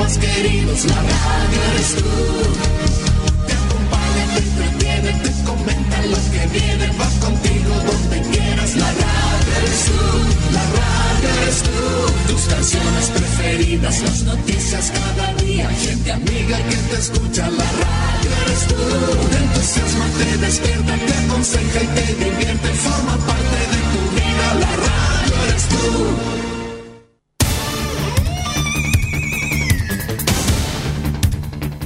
más queridos, la radio eres tú. Te acompaña, te entretiene, te comenta lo que viene, va contigo donde quieras, la radio eres tú, la radio eres tú. Tus canciones preferidas, las noticias cada día, gente amiga que te escucha, la radio eres tú. Te entusiasma, te despierta, te aconseja y te divierte,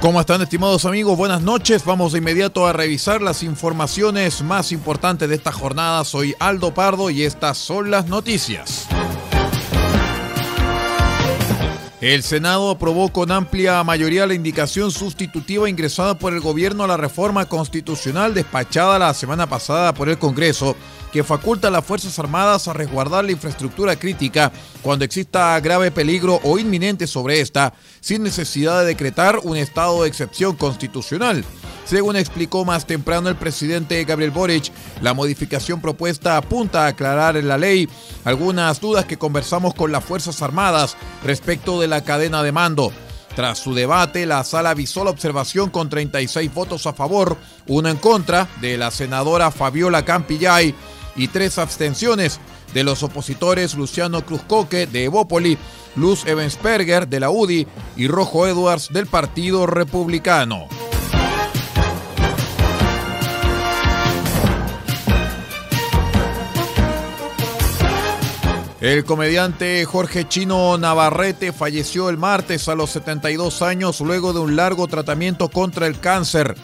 ¿Cómo están estimados amigos? Buenas noches. Vamos de inmediato a revisar las informaciones más importantes de esta jornada. Soy Aldo Pardo y estas son las noticias. El Senado aprobó con amplia mayoría la indicación sustitutiva ingresada por el gobierno a la reforma constitucional despachada la semana pasada por el Congreso que faculta a las Fuerzas Armadas a resguardar la infraestructura crítica cuando exista grave peligro o inminente sobre esta, sin necesidad de decretar un estado de excepción constitucional. Según explicó más temprano el presidente Gabriel Boric, la modificación propuesta apunta a aclarar en la ley algunas dudas que conversamos con las Fuerzas Armadas respecto de la cadena de mando. Tras su debate, la sala avisó la observación con 36 votos a favor, uno en contra de la senadora Fabiola Campillay y tres abstenciones de los opositores Luciano Cruzcoque de Evópoli, Luz Evensperger de la UDI y Rojo Edwards del Partido Republicano. El comediante Jorge Chino Navarrete falleció el martes a los 72 años luego de un largo tratamiento contra el cáncer.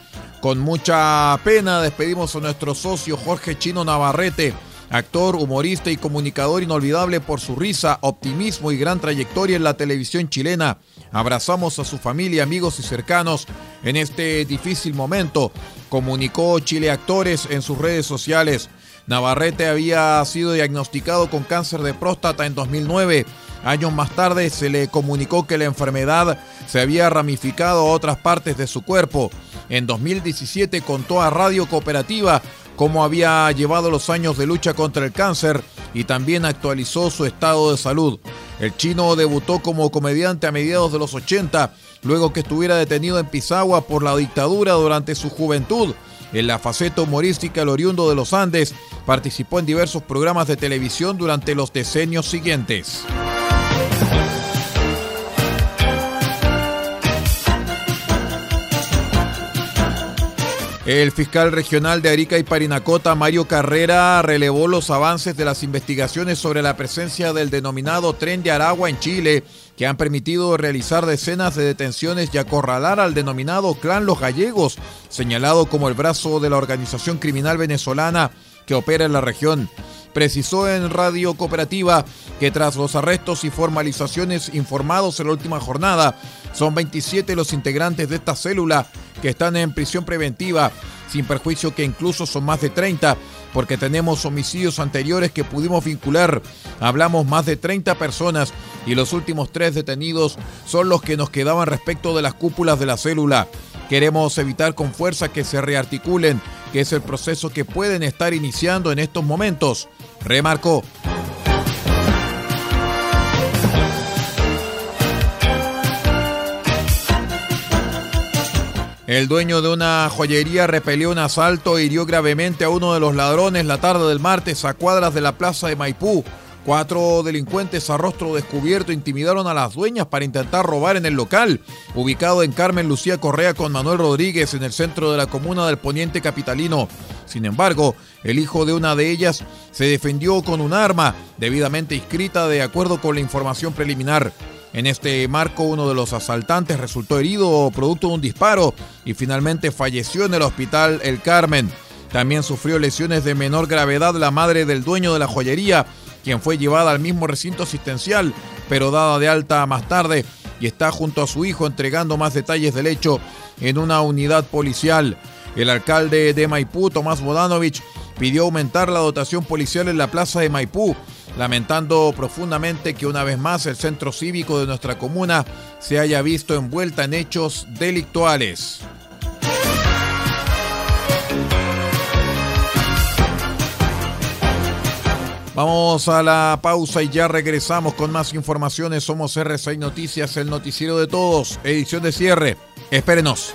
Con mucha pena despedimos a nuestro socio Jorge Chino Navarrete, actor, humorista y comunicador inolvidable por su risa, optimismo y gran trayectoria en la televisión chilena. Abrazamos a su familia, amigos y cercanos en este difícil momento, comunicó Chile Actores en sus redes sociales. Navarrete había sido diagnosticado con cáncer de próstata en 2009. Años más tarde se le comunicó que la enfermedad se había ramificado a otras partes de su cuerpo. En 2017 contó a Radio Cooperativa cómo había llevado los años de lucha contra el cáncer y también actualizó su estado de salud. El chino debutó como comediante a mediados de los 80, luego que estuviera detenido en Pisagua por la dictadura durante su juventud. En la faceta humorística El Oriundo de los Andes, participó en diversos programas de televisión durante los decenios siguientes. El fiscal regional de Arica y Parinacota, Mario Carrera, relevó los avances de las investigaciones sobre la presencia del denominado tren de Aragua en Chile, que han permitido realizar decenas de detenciones y acorralar al denominado Clan Los Gallegos, señalado como el brazo de la organización criminal venezolana que opera en la región. Precisó en Radio Cooperativa que tras los arrestos y formalizaciones informados en la última jornada, son 27 los integrantes de esta célula que están en prisión preventiva, sin perjuicio que incluso son más de 30, porque tenemos homicidios anteriores que pudimos vincular. Hablamos más de 30 personas y los últimos tres detenidos son los que nos quedaban respecto de las cúpulas de la célula. Queremos evitar con fuerza que se rearticulen, que es el proceso que pueden estar iniciando en estos momentos, remarcó. El dueño de una joyería repelió un asalto e hirió gravemente a uno de los ladrones la tarde del martes a cuadras de la plaza de Maipú. Cuatro delincuentes a rostro descubierto intimidaron a las dueñas para intentar robar en el local, ubicado en Carmen Lucía Correa con Manuel Rodríguez en el centro de la comuna del Poniente Capitalino. Sin embargo, el hijo de una de ellas se defendió con un arma debidamente inscrita de acuerdo con la información preliminar. En este marco, uno de los asaltantes resultó herido producto de un disparo y finalmente falleció en el hospital El Carmen. También sufrió lesiones de menor gravedad la madre del dueño de la joyería, quien fue llevada al mismo recinto asistencial, pero dada de alta más tarde y está junto a su hijo entregando más detalles del hecho en una unidad policial. El alcalde de Maipú, Tomás Bodanovich, pidió aumentar la dotación policial en la plaza de Maipú, lamentando profundamente que una vez más el centro cívico de nuestra comuna se haya visto envuelta en hechos delictuales. Vamos a la pausa y ya regresamos con más informaciones. Somos R6 Noticias, el noticiero de todos, edición de cierre. Espérenos.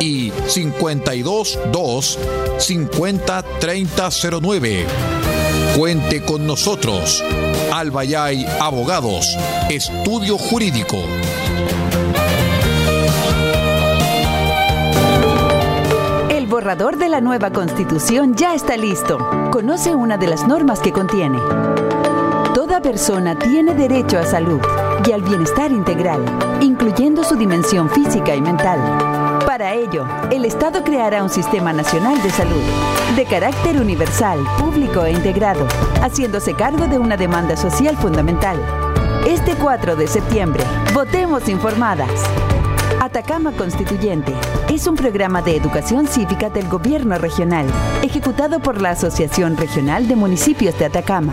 y 522 50 3009. Cuente con nosotros. Albayay Abogados, Estudio Jurídico. El borrador de la nueva constitución ya está listo. Conoce una de las normas que contiene. Toda persona tiene derecho a salud y al bienestar integral, incluyendo su dimensión física y mental. Para ello, el Estado creará un sistema nacional de salud, de carácter universal, público e integrado, haciéndose cargo de una demanda social fundamental. Este 4 de septiembre, votemos informadas. Atacama Constituyente es un programa de educación cívica del gobierno regional, ejecutado por la Asociación Regional de Municipios de Atacama.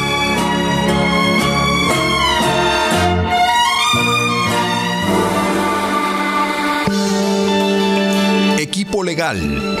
Legal,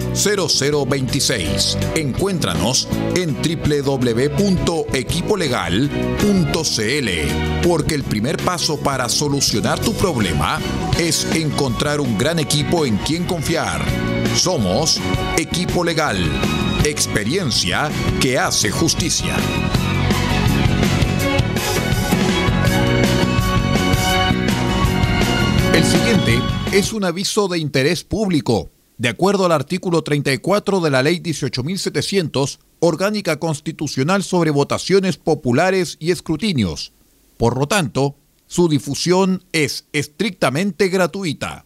0026. Encuéntranos en www.equipolegal.cl porque el primer paso para solucionar tu problema es encontrar un gran equipo en quien confiar. Somos Equipo Legal, experiencia que hace justicia. El siguiente es un aviso de interés público. De acuerdo al artículo 34 de la Ley 18.700, Orgánica Constitucional sobre Votaciones Populares y Escrutinios. Por lo tanto, su difusión es estrictamente gratuita.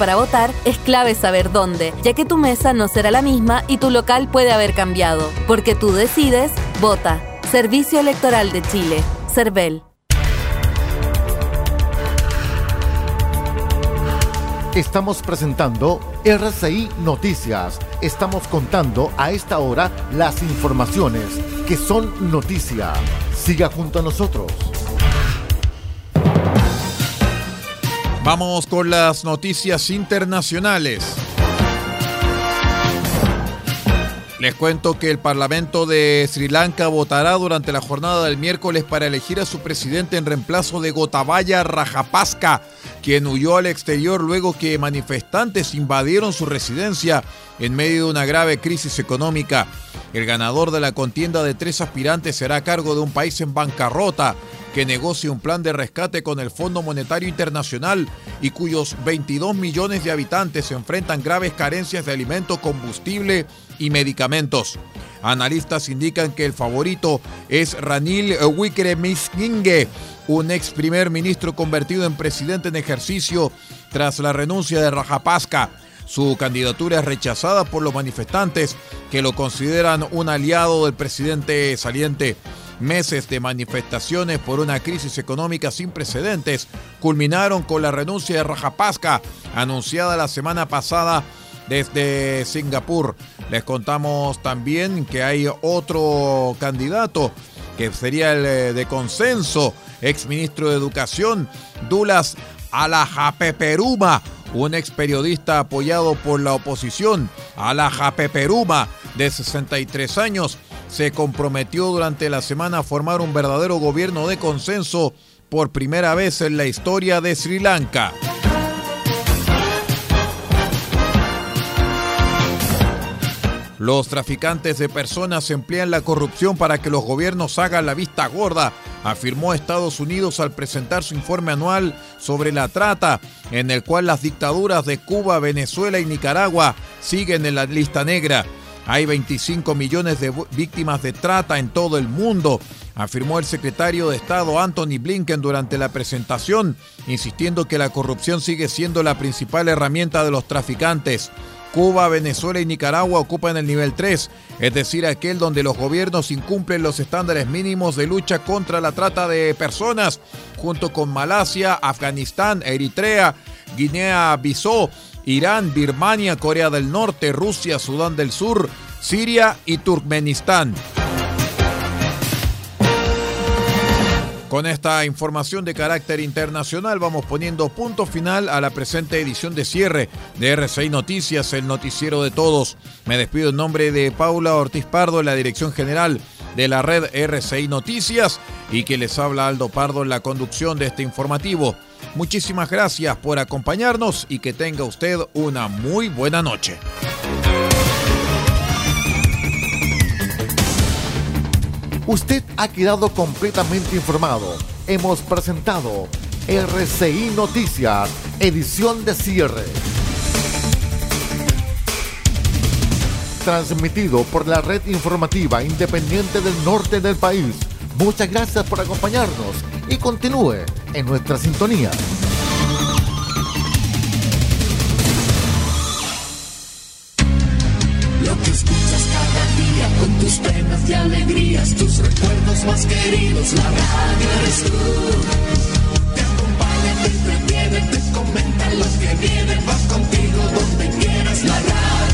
para votar es clave saber dónde, ya que tu mesa no será la misma y tu local puede haber cambiado. Porque tú decides, vota. Servicio Electoral de Chile. CERVEL. Estamos presentando RCI Noticias. Estamos contando a esta hora las informaciones que son noticia. Siga junto a nosotros. Vamos con las noticias internacionales. Les cuento que el Parlamento de Sri Lanka votará durante la jornada del miércoles para elegir a su presidente en reemplazo de Gotabaya Rajapaksa, quien huyó al exterior luego que manifestantes invadieron su residencia en medio de una grave crisis económica. El ganador de la contienda de tres aspirantes será a cargo de un país en bancarrota que negocie un plan de rescate con el Fondo Monetario Internacional y cuyos 22 millones de habitantes enfrentan graves carencias de alimentos, combustible y medicamentos. Analistas indican que el favorito es Ranil Wickremesinghe, un ex primer ministro convertido en presidente en ejercicio tras la renuncia de Rajapaksa. Su candidatura es rechazada por los manifestantes que lo consideran un aliado del presidente saliente. Meses de manifestaciones por una crisis económica sin precedentes culminaron con la renuncia de Rajapaksa, anunciada la semana pasada desde Singapur. Les contamos también que hay otro candidato que sería el eh, de consenso, ex ministro de Educación, Dulas Alajapeperuma, un ex periodista apoyado por la oposición. Alajapeperuma, de 63 años, se comprometió durante la semana a formar un verdadero gobierno de consenso por primera vez en la historia de Sri Lanka. Los traficantes de personas emplean la corrupción para que los gobiernos hagan la vista gorda, afirmó Estados Unidos al presentar su informe anual sobre la trata, en el cual las dictaduras de Cuba, Venezuela y Nicaragua siguen en la lista negra. Hay 25 millones de víctimas de trata en todo el mundo, afirmó el secretario de Estado Anthony Blinken durante la presentación, insistiendo que la corrupción sigue siendo la principal herramienta de los traficantes. Cuba, Venezuela y Nicaragua ocupan el nivel 3, es decir, aquel donde los gobiernos incumplen los estándares mínimos de lucha contra la trata de personas, junto con Malasia, Afganistán, Eritrea, Guinea-Bissau, Irán, Birmania, Corea del Norte, Rusia, Sudán del Sur, Siria y Turkmenistán. Con esta información de carácter internacional vamos poniendo punto final a la presente edición de cierre de RCI Noticias, el noticiero de todos. Me despido en nombre de Paula Ortiz Pardo, la dirección general de la red RCI Noticias y que les habla Aldo Pardo en la conducción de este informativo. Muchísimas gracias por acompañarnos y que tenga usted una muy buena noche. Usted ha quedado completamente informado. Hemos presentado RCI Noticias, edición de cierre. Transmitido por la red informativa independiente del norte del país. Muchas gracias por acompañarnos y continúe en nuestra sintonía. Lo que escuchas cada día con tus penas y alegrías, tus recuerdos más queridos, la radio eres tú. Te acompaña, te entretiene, te comenta lo que viene, va contigo donde quieras. La radio